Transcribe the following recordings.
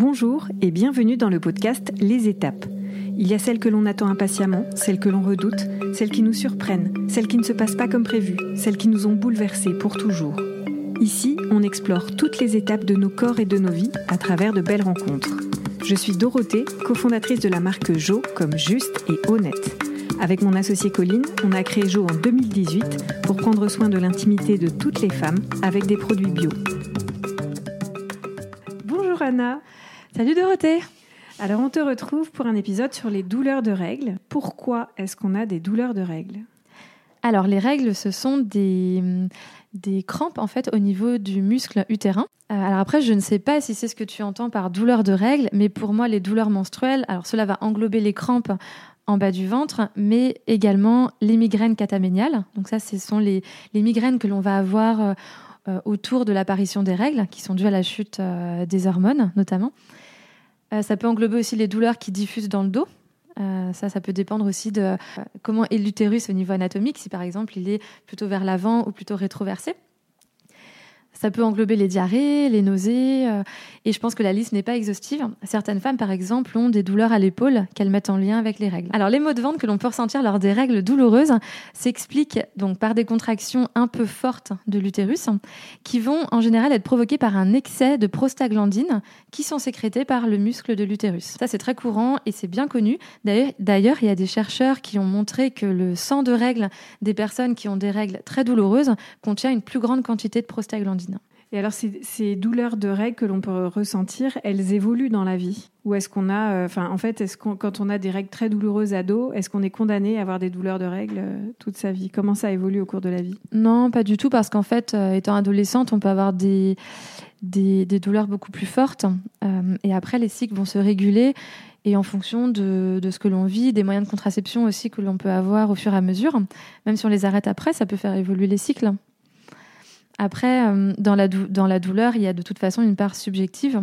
Bonjour et bienvenue dans le podcast Les étapes. Il y a celles que l'on attend impatiemment, celles que l'on redoute, celles qui nous surprennent, celles qui ne se passent pas comme prévu, celles qui nous ont bouleversés pour toujours. Ici, on explore toutes les étapes de nos corps et de nos vies à travers de belles rencontres. Je suis Dorothée, cofondatrice de la marque Jo comme juste et honnête. Avec mon associé Colline, on a créé Jo en 2018 pour prendre soin de l'intimité de toutes les femmes avec des produits bio. Bonjour Anna. Salut Dorothée Alors on te retrouve pour un épisode sur les douleurs de règles. Pourquoi est-ce qu'on a des douleurs de règles? Alors les règles, ce sont des, des crampes en fait au niveau du muscle utérin. Euh, alors après, je ne sais pas si c'est ce que tu entends par douleur de règles, mais pour moi, les douleurs menstruelles, alors cela va englober les crampes en bas du ventre, mais également les migraines cataméniales. Donc ça, ce sont les, les migraines que l'on va avoir euh, euh, autour de l'apparition des règles, qui sont dues à la chute des hormones notamment. Euh, ça peut englober aussi les douleurs qui diffusent dans le dos. Euh, ça, ça peut dépendre aussi de euh, comment est l'utérus au niveau anatomique, si par exemple il est plutôt vers l'avant ou plutôt rétroversé. Ça peut englober les diarrhées, les nausées, euh, et je pense que la liste n'est pas exhaustive. Certaines femmes, par exemple, ont des douleurs à l'épaule qu'elles mettent en lien avec les règles. Alors, les maux de ventre que l'on peut ressentir lors des règles douloureuses s'expliquent donc par des contractions un peu fortes de l'utérus, qui vont en général être provoquées par un excès de prostaglandines qui sont sécrétées par le muscle de l'utérus. Ça, c'est très courant et c'est bien connu. D'ailleurs, il y a des chercheurs qui ont montré que le sang de règles des personnes qui ont des règles très douloureuses contient une plus grande quantité de prostaglandines. Et alors, ces, douleurs de règles que l'on peut ressentir, elles évoluent dans la vie Ou est-ce qu'on a, euh, enfin, en fait, est-ce qu'on, quand on a des règles très douloureuses à dos, est-ce qu'on est condamné à avoir des douleurs de règles euh, toute sa vie? Comment ça évolue au cours de la vie? Non, pas du tout, parce qu'en fait, euh, étant adolescente, on peut avoir des, des, douleurs beaucoup plus fortes. et après, les cycles vont se réguler. Et en fonction de, de ce que l'on vit, des moyens de contraception aussi que l'on peut avoir au fur et à mesure, même si on les arrête après, ça peut faire évoluer les cycles. Après, euh, dans, la douleur, il y a de toute façon une part subjective.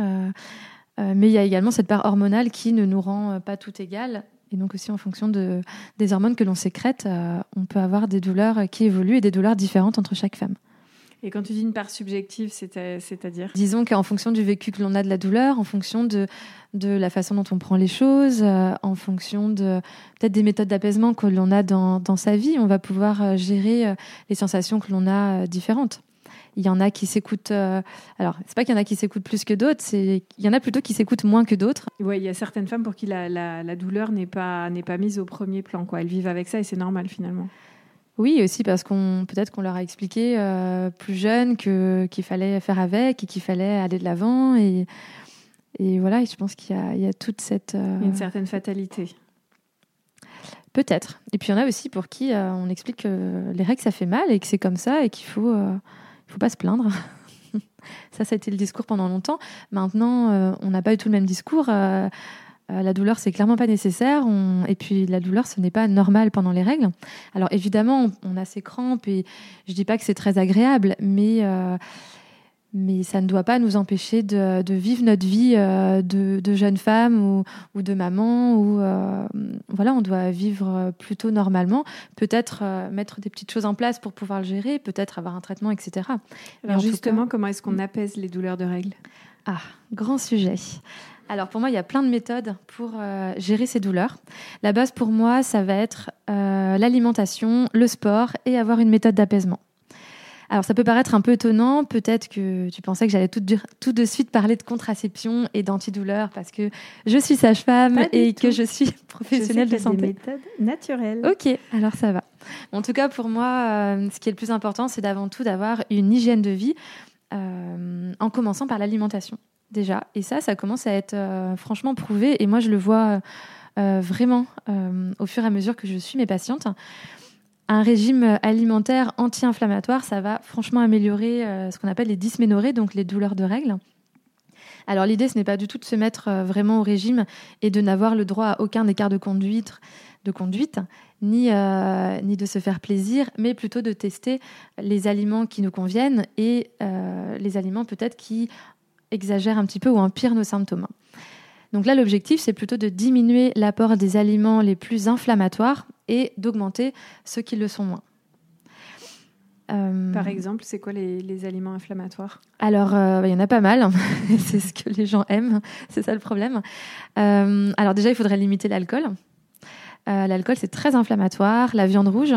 Euh, euh, mais il y a également cette part hormonale qui ne nous rend pas tout égal. Et donc aussi en fonction de, des hormones que l'on sécrète, on peut avoir des douleurs qui évoluent et des douleurs différentes entre chaque femme. Et quand tu dis une part subjective, c'est-à-dire Disons qu'en fonction du vécu que l'on a de la douleur, en fonction de, de la façon dont on prend les choses, euh, en fonction de peut-être des méthodes d'apaisement que l'on a dans, dans, sa vie, on va pouvoir euh, gérer euh, les sensations que l'on a différentes. Il y en a qui s'écoutent. alors, c'est pas qu'il y en a qui s'écoutent plus que d'autres, c'est il y en a plutôt qui s'écoutent moins que d'autres. Oui, il y a certaines femmes pour qui la, la, la douleur n'est pas n'est pas mise au premier plan. Quoi. Elles vivent avec ça et c'est normal finalement. Oui, aussi parce qu'on peut-être qu'on leur a expliqué euh, plus jeune que qu'il fallait faire avec et qu'il fallait aller de l'avant et et voilà. je pense qu'il y, y a, toute cette euh, une certaine fatalité. Peut-être. Et puis il y en a aussi pour qui euh, on explique que les règles ça fait mal et que c'est comme ça et qu'il faut il faut pas se plaindre. ça, ça a été le discours pendant longtemps. Maintenant, on n'a pas eu tout le même discours. Euh, la douleur, c'est clairement pas nécessaire. Et puis, la douleur, ce n'est pas normal pendant les règles. Alors, évidemment, on, a ces crampes et je dis pas que c'est très agréable, mais, euh, mais ça ne doit pas nous empêcher de, vivre notre vie euh, de, jeune femme ou, de maman. Ou, voilà, on doit vivre plutôt normalement. Peut-être mettre des petites choses en place pour pouvoir le gérer, peut-être avoir un traitement, etc. Alors, justement, comment est-ce qu'on apaise les douleurs de règles? Ah, grand sujet. Alors pour moi, il y a plein de méthodes pour euh, gérer ces douleurs. La base pour moi, ça va être euh, l'alimentation, le sport et avoir une méthode d'apaisement. Alors ça peut paraître un peu étonnant, peut-être que tu pensais que j'allais tout, de suite parler de contraception et d'antidouleur parce que je suis sage-femme et que je suis professionnelle de santé. Des méthodes naturelles. Ok, alors ça va. En tout cas, pour moi, euh, ce qui est le plus important, c'est d'avant tout d'avoir une hygiène de vie en commençant par l'alimentation déjà. Et ça, ça commence à être euh, franchement prouvé. Et moi, je le vois euh, vraiment euh, au fur et à mesure que je suis mes patientes. Un régime alimentaire anti-inflammatoire, ça va franchement améliorer ce qu'on appelle les dysménorrhées, donc les douleurs de règles. Alors l'idée, ce n'est pas du tout de se mettre vraiment au régime et de n'avoir le droit à aucun écart de conduite, de conduite ni, ni de se faire plaisir, mais plutôt de tester les aliments qui nous conviennent et les aliments peut-être qui exagère un petit peu ou empire nos symptômes. Donc là, l'objectif, c'est plutôt de diminuer l'apport des aliments les plus inflammatoires et d'augmenter ceux qui le sont moins. Par exemple, c'est quoi les, aliments inflammatoires? Alors, il y en a pas mal. c'est ce que les gens aiment. C'est ça le problème. alors déjà, il faudrait limiter l'alcool. l'alcool, c'est très inflammatoire. La viande rouge,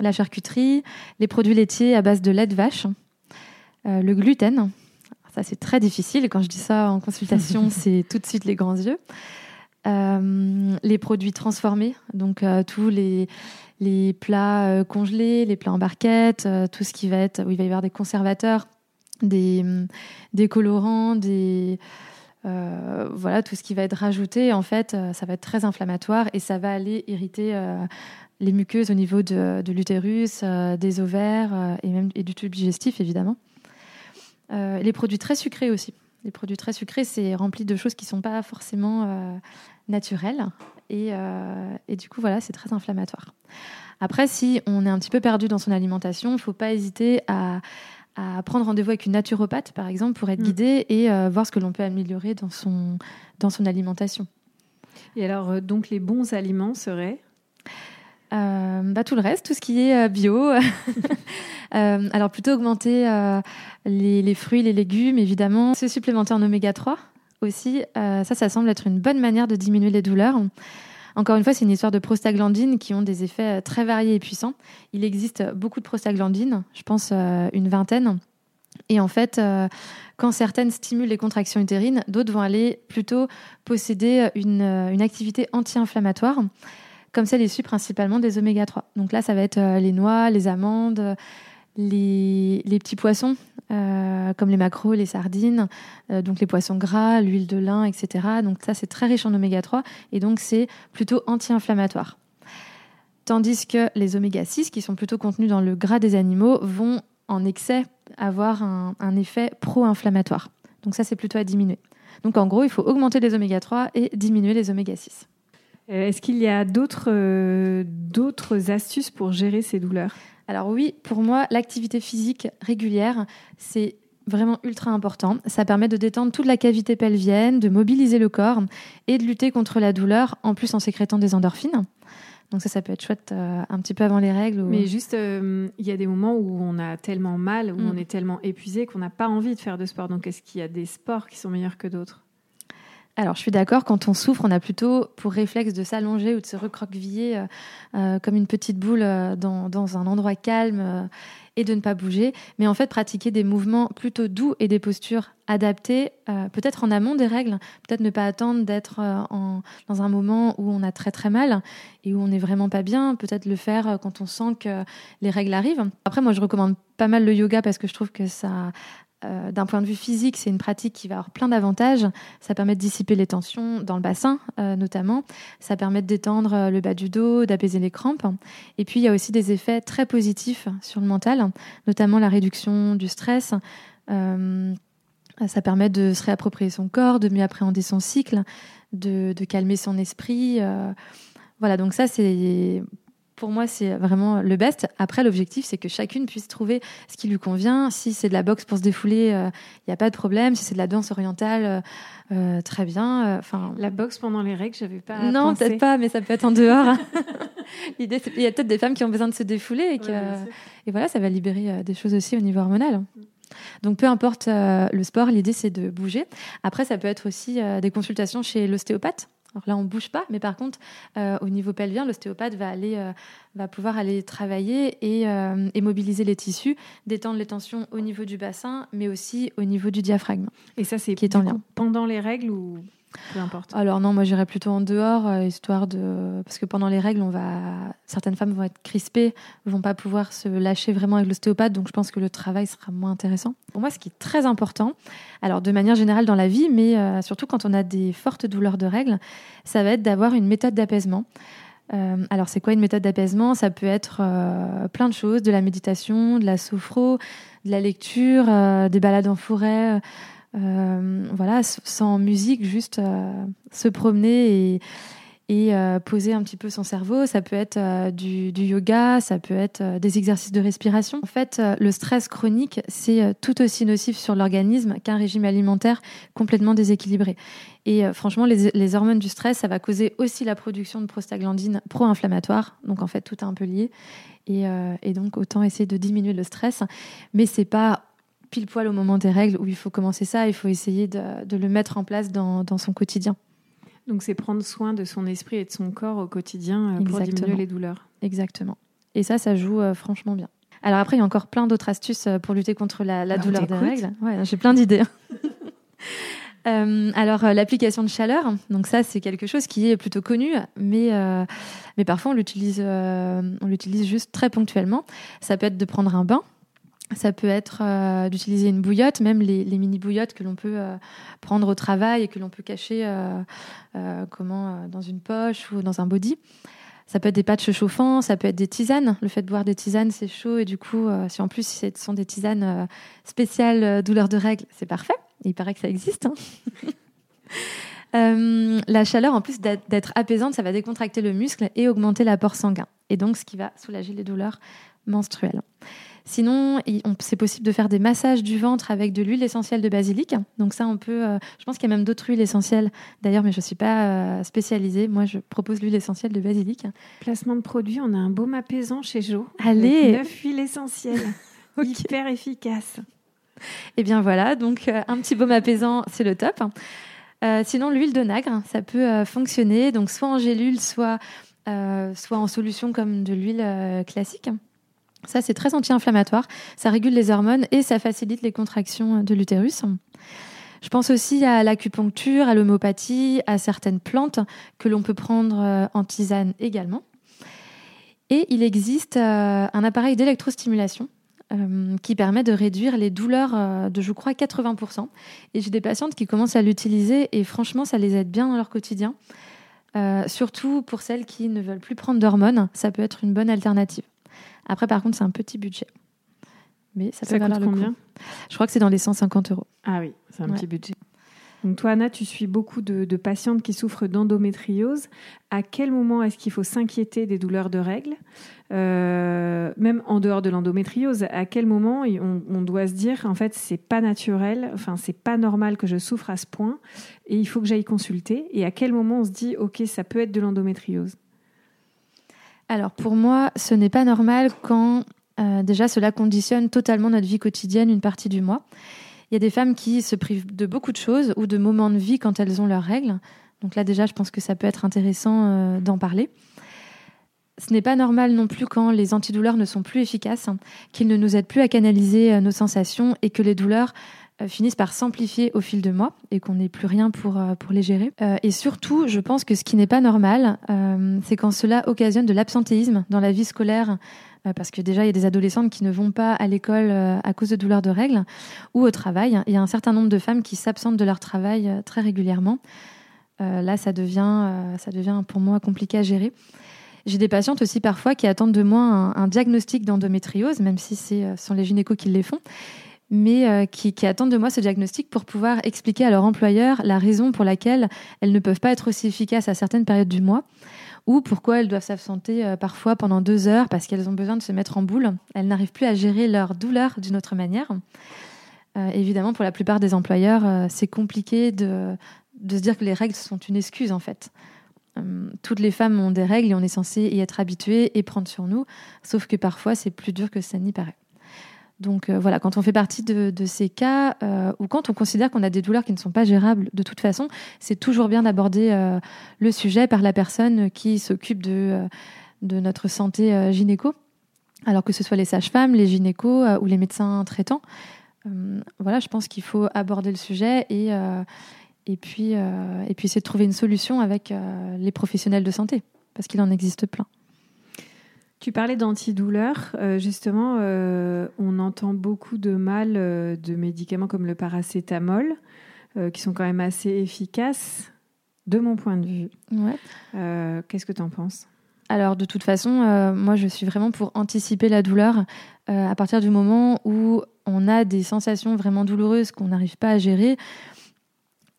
la charcuterie, les produits laitiers à base de lait de vache, le gluten. Ça, c'est très difficile. Quand je dis ça en consultation, c'est tout de suite les grands yeux. Euh, les produits transformés, donc euh, tous les, les plats euh, congelés, les plats en barquette, tout ce qui va être où il va y avoir des conservateurs, des, des colorants, des voilà tout ce qui va être rajouté. En fait, ça va être très inflammatoire et ça va aller irriter les muqueuses au niveau de, de l'utérus, des ovaires et même et du tube digestif évidemment. Les produits très sucrés aussi. Les produits très sucrés, c'est rempli de choses qui ne sont pas forcément euh, naturelles. Euh, et, du coup, voilà, c'est très inflammatoire. Après, si on est un petit peu perdu dans son alimentation, il ne faut pas hésiter à, prendre rendez-vous avec une naturopathe, par exemple, pour être mm. guidé et euh, voir ce que l'on peut améliorer dans son, dans son alimentation. Et alors, donc, les bons aliments seraient? Bah, tout le reste, tout ce qui est bio. alors plutôt augmenter les, fruits, les légumes, évidemment. Se supplémenter en oméga 3 aussi. Euh, ça, ça semble être une bonne manière de diminuer les douleurs. Encore une fois, c'est une histoire de prostaglandines qui ont des effets euh, très variés et puissants. Il existe beaucoup de prostaglandines, je pense euh, une vingtaine. Et en fait, quand certaines stimulent les contractions utérines, d'autres vont aller plutôt posséder une, une activité anti-inflammatoire, comme celle issue principalement des oméga 3. Donc là, ça va être les noix, les amandes, les, petits poissons, euh, comme les maquereaux, les sardines, euh, donc les poissons gras, l'huile de lin, etc. Donc ça, c'est très riche en oméga 3 et donc c'est plutôt anti-inflammatoire. Tandis que les oméga 6, qui sont plutôt contenus dans le gras des animaux, vont en excès avoir un, effet pro-inflammatoire. Donc ça, c'est plutôt à diminuer. Donc en gros, il faut augmenter les oméga 3 et diminuer les oméga 6. Euh, est-ce qu'il y a d'autres astuces pour gérer ces douleurs? Alors oui, pour moi, l'activité physique régulière, c'est vraiment ultra important. Ça permet de détendre toute la cavité pelvienne, de mobiliser le corps et de lutter contre la douleur, en plus en sécrétant des endorphines. Donc ça, ça peut être chouette euh, un petit peu avant les règles. Mais juste, euh, il y a des moments où on a tellement mal, où mm. on est tellement épuisé qu'on n'a pas envie de faire de sport. Donc est-ce qu'il y a des sports qui sont meilleurs que d'autres? Alors, je suis d'accord, quand on souffre, on a plutôt pour réflexe de s'allonger ou de se recroqueviller euh, euh, comme une petite boule euh, dans, un endroit calme et de ne pas bouger. Mais en fait, pratiquer des mouvements plutôt doux et des postures adaptées, peut-être en amont des règles, peut-être ne pas attendre d'être dans un moment où on a très très mal et où on n'est vraiment pas bien, peut-être le faire quand on sent que les règles arrivent. Après, moi, je recommande pas mal le yoga parce que je trouve que ça euh, d'un point de vue physique, c'est une pratique qui va avoir plein d'avantages. Ça permet de dissiper les tensions dans le bassin, euh, notamment. Ça permet de détendre euh, le bas du dos, d'apaiser les crampes. Et puis, il y a aussi des effets très positifs sur le mental, notamment la réduction du stress. ça permet de se réapproprier son corps, de mieux appréhender son cycle, de, de calmer son esprit. voilà, donc ça, c'est pour moi, c'est vraiment le best. Après, l'objectif, c'est que chacune puisse trouver ce qui lui convient. Si c'est de la boxe pour se défouler, il euh, n'y a pas de problème. Si c'est de la danse orientale, euh, euh, très bien. Enfin, la boxe pendant les règles, j'avais pas. Non, peut-être pas, mais ça peut être en dehors. L'idée, il y a peut-être des femmes qui ont besoin de se défouler et, et voilà, ça va libérer des choses aussi au niveau hormonal. Donc peu importe le sport, l'idée c'est de bouger. Après, ça peut être aussi des consultations chez l'ostéopathe. Alors là, on bouge pas, mais par contre, euh, au niveau pelvien, l'ostéopathe va aller, euh, va pouvoir aller travailler euh, et, mobiliser les tissus, détendre les tensions au niveau du bassin, mais aussi au niveau du diaphragme. Et ça, c'est qui est en lien. pendant les règles ou Alors non, moi j'irais plutôt en dehors, euh, histoire de parce que pendant les règles, certaines femmes vont être crispées, vont pas pouvoir se lâcher vraiment avec l'ostéopathe, donc je pense que le travail sera moins intéressant. Pour moi, ce qui est très important, alors de manière générale dans la vie, mais euh, surtout quand on a des fortes douleurs de règles, ça va être d'avoir une méthode d'apaisement. Euh, alors, c'est quoi une méthode d'apaisement? Ça peut être plein de choses, de la méditation, de la sophro, de la lecture, des balades en forêt, voilà, sans musique, juste euh, se promener et, et poser un petit peu son cerveau. Ça peut être du, yoga, ça peut être des exercices de respiration. En fait, le stress chronique, c'est tout aussi nocif sur l'organisme qu'un régime alimentaire complètement déséquilibré. Et franchement, les, les, hormones du stress, ça va causer aussi la production de prostaglandines pro-inflammatoires. Donc en fait, tout est un peu lié. Et, et donc autant essayer de diminuer le stress. Mais c'est pas pile poil au moment des règles où il faut commencer ça, il faut essayer de, le mettre en place dans, son quotidien. Donc c'est prendre soin de son esprit et de son corps au quotidien euh, pour diminuer les douleurs. Exactement. Et ça, ça joue euh, franchement bien. Alors après, il y a encore plein d'autres astuces euh, pour lutter contre la, douleur des règles. Ouais, j'ai plein d'idées. alors l'application de chaleur, donc ça c'est quelque chose qui est plutôt connu, mais mais parfois on l'utilise on l'utilise juste très ponctuellement. Ça peut être de prendre un bain ça peut être euh, d'utiliser une bouillotte, même les, mini bouillottes que l'on peut euh, prendre au travail et que l'on peut cacher euh, comment dans une poche ou dans un body. Ça peut être des patchs chauffants, ça peut être des tisanes. Le fait de boire des tisanes, c'est chaud et du coup, si en plus ce sont des tisanes spéciales douleur de règles, c'est parfait. Il paraît que ça existe. Hein. la chaleur, en plus d'être apaisante, ça va décontracter le muscle et augmenter l'apport sanguin. Et donc, ce qui va soulager les douleurs menstruelles. Sinon, c'est possible de faire des massages du ventre avec de l'huile essentielle de basilic. Donc ça, on peut. Euh, je pense qu'il y a même d'autres huiles essentielles d'ailleurs, mais je ne suis pas euh, spécialisée. Moi, je propose l'huile essentielle de basilic. Placement de produit, on a un baume apaisant chez Jo. Allez, avec neuf huiles essentielles, hyper efficace. Et eh bien voilà, donc euh, un petit baume apaisant, c'est le top. sinon, l'huile de nagre, ça peut fonctionner. Donc soit en gélule, soit soit en solution comme de l'huile classique. Ça, c'est très anti-inflammatoire. Ça régule les hormones et ça facilite les contractions de l'utérus. Je pense aussi à l'acupuncture, à l'homéopathie, à certaines plantes que l'on peut prendre euh, en tisane également. Et il existe euh, un appareil d'électrostimulation euh, qui permet de réduire les douleurs de, je crois, 80%. Et j'ai des patientes qui commencent à l'utiliser et franchement, ça les aide bien dans leur quotidien. surtout pour celles qui ne veulent plus prendre d'hormones, ça peut être une bonne alternative. Après, par contre, c'est un petit budget. Mais ça, peut valoir le combien Je crois que c'est dans les 150 euros. Ah oui, c'est un petit budget. Donc toi, Anna, tu suis beaucoup de, patientes qui souffrent d'endométriose. À quel moment est-ce qu'il faut s'inquiéter des douleurs de règles? Euh, Même en dehors de l'endométriose, à quel moment on, doit se dire, en fait, c'est pas naturel, enfin, c'est pas normal que je souffre à ce point et il faut que j'aille consulter? Et à quel moment on se dit, ok, ça peut être de l'endométriose? Alors pour moi, ce n'est pas normal quand euh, déjà cela conditionne totalement notre vie quotidienne une partie du mois. Il y a des femmes qui se privent de beaucoup de choses ou de moments de vie quand elles ont leurs règles. Donc là déjà, je pense que ça peut être intéressant euh, d'en parler. Ce n'est pas normal non plus quand les antidouleurs ne sont plus efficaces, qu'ils ne nous aident plus à canaliser euh, nos sensations et que les douleurs finissent par s'amplifier au fil de mois et qu'on n'ait plus rien pour, euh, pour les gérer. Euh, et surtout, je pense que ce qui n'est pas normal, c'est quand cela occasionne de l'absentéisme dans la vie scolaire, parce que déjà, il y a des adolescentes qui ne vont pas à l'école à cause de douleurs de règles ou au travail. Il y a un certain nombre de femmes qui s'absentent de leur travail très régulièrement. là, ça devient, ça devient pour moi compliqué à gérer. J'ai des patientes aussi parfois qui attendent de moi un, un diagnostic d'endométriose, même si ce sont les gynécos qui les font mais euh, qui, attendent de moi ce diagnostic pour pouvoir expliquer à leur employeur la raison pour laquelle elles ne peuvent pas être aussi efficaces à certaines périodes du mois ou pourquoi elles doivent s'absenter euh, parfois pendant deux heures parce qu'elles ont besoin de se mettre en boule. Elles n'arrivent plus à gérer leur douleur d'une autre manière. Euh, évidemment, pour la plupart des employeurs, c'est compliqué de, de, se dire que les règles sont une excuse en fait. toutes les femmes ont des règles et on est censé y être habitué et prendre sur nous, sauf que parfois c'est plus dur que ça n'y paraît. Donc euh, voilà, quand on fait partie de, ces cas euh, ou quand on considère qu'on a des douleurs qui ne sont pas gérables de toute façon, c'est toujours bien d'aborder euh, le sujet par la personne qui s'occupe de, notre santé gynéco, alors que ce soit les sages-femmes, les gynécos ou les médecins traitants. voilà, je pense qu'il faut aborder le sujet et, et, puis, et puis essayer de trouver une solution avec les professionnels de santé, parce qu'il en existe plein. Tu parlais d'antidouleurs. Euh, justement, euh, on entend beaucoup de mal euh, de médicaments comme le paracétamol, qui sont quand même assez efficaces, de mon point de vue. Qu'est-ce que tu en penses? Alors de toute façon, moi je suis vraiment pour anticiper la douleur à partir du moment où on a des sensations vraiment douloureuses qu'on n'arrive pas à gérer.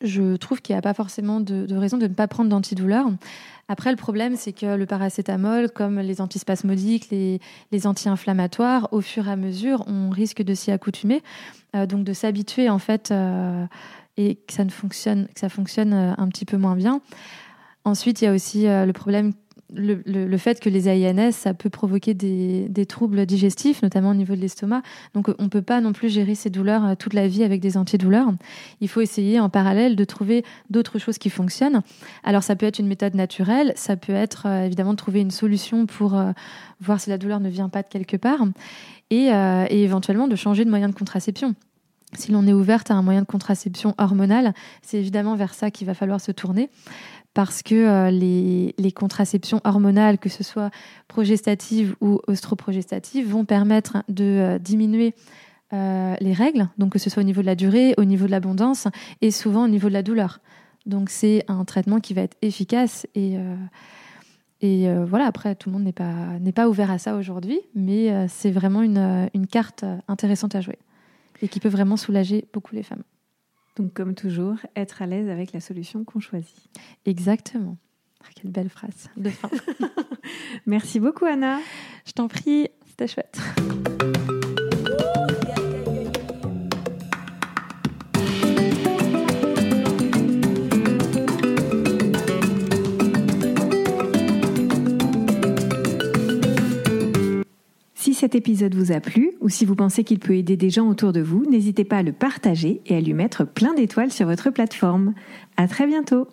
Je trouve qu'il n'y a pas forcément de, raison de ne pas prendre d'antidouleur. Après, le problème, c'est que le paracétamol, comme les antispasmodiques, les, anti-inflammatoires, au fur et à mesure, on risque de s'y accoutumer, euh, donc de s'habituer en fait, euh, et que ça ne fonctionne, que ça fonctionne euh, un petit peu moins bien. Ensuite, il y a aussi le problème le, fait que les AINS, ça peut provoquer des, troubles digestifs, notamment au niveau de l'estomac. Donc, on ne peut pas non plus gérer ces douleurs euh, toute la vie avec des antidouleurs. Il faut essayer en parallèle de trouver d'autres choses qui fonctionnent. Alors, ça peut être une méthode naturelle, ça peut être euh, évidemment de trouver une solution pour euh, voir si la douleur ne vient pas de quelque part, et, et éventuellement de changer de moyen de contraception. Si l'on est ouverte à un moyen de contraception hormonal, c'est évidemment vers ça qu'il va falloir se tourner. Parce que euh, les, contraceptions hormonales, que ce soit progestatives ou ostroprogestatives, vont permettre de euh, diminuer euh, les règles, donc que ce soit au niveau de la durée, au niveau de l'abondance et souvent au niveau de la douleur. Donc c'est un traitement qui va être efficace et, et voilà, après tout le monde n'est pas, pas ouvert à ça aujourd'hui, mais c'est vraiment une, une carte intéressante à jouer et qui peut vraiment soulager beaucoup les femmes. Donc, comme toujours, être à l'aise avec la solution qu'on choisit. Exactement. Ah, quelle belle phrase de fin. Merci beaucoup, Anna. Je t'en prie, c'était chouette. Cet épisode vous a plu ou si vous pensez qu'il peut aider des gens autour de vous, n'hésitez pas à le partager et à lui mettre plein d'étoiles sur votre plateforme. À très bientôt!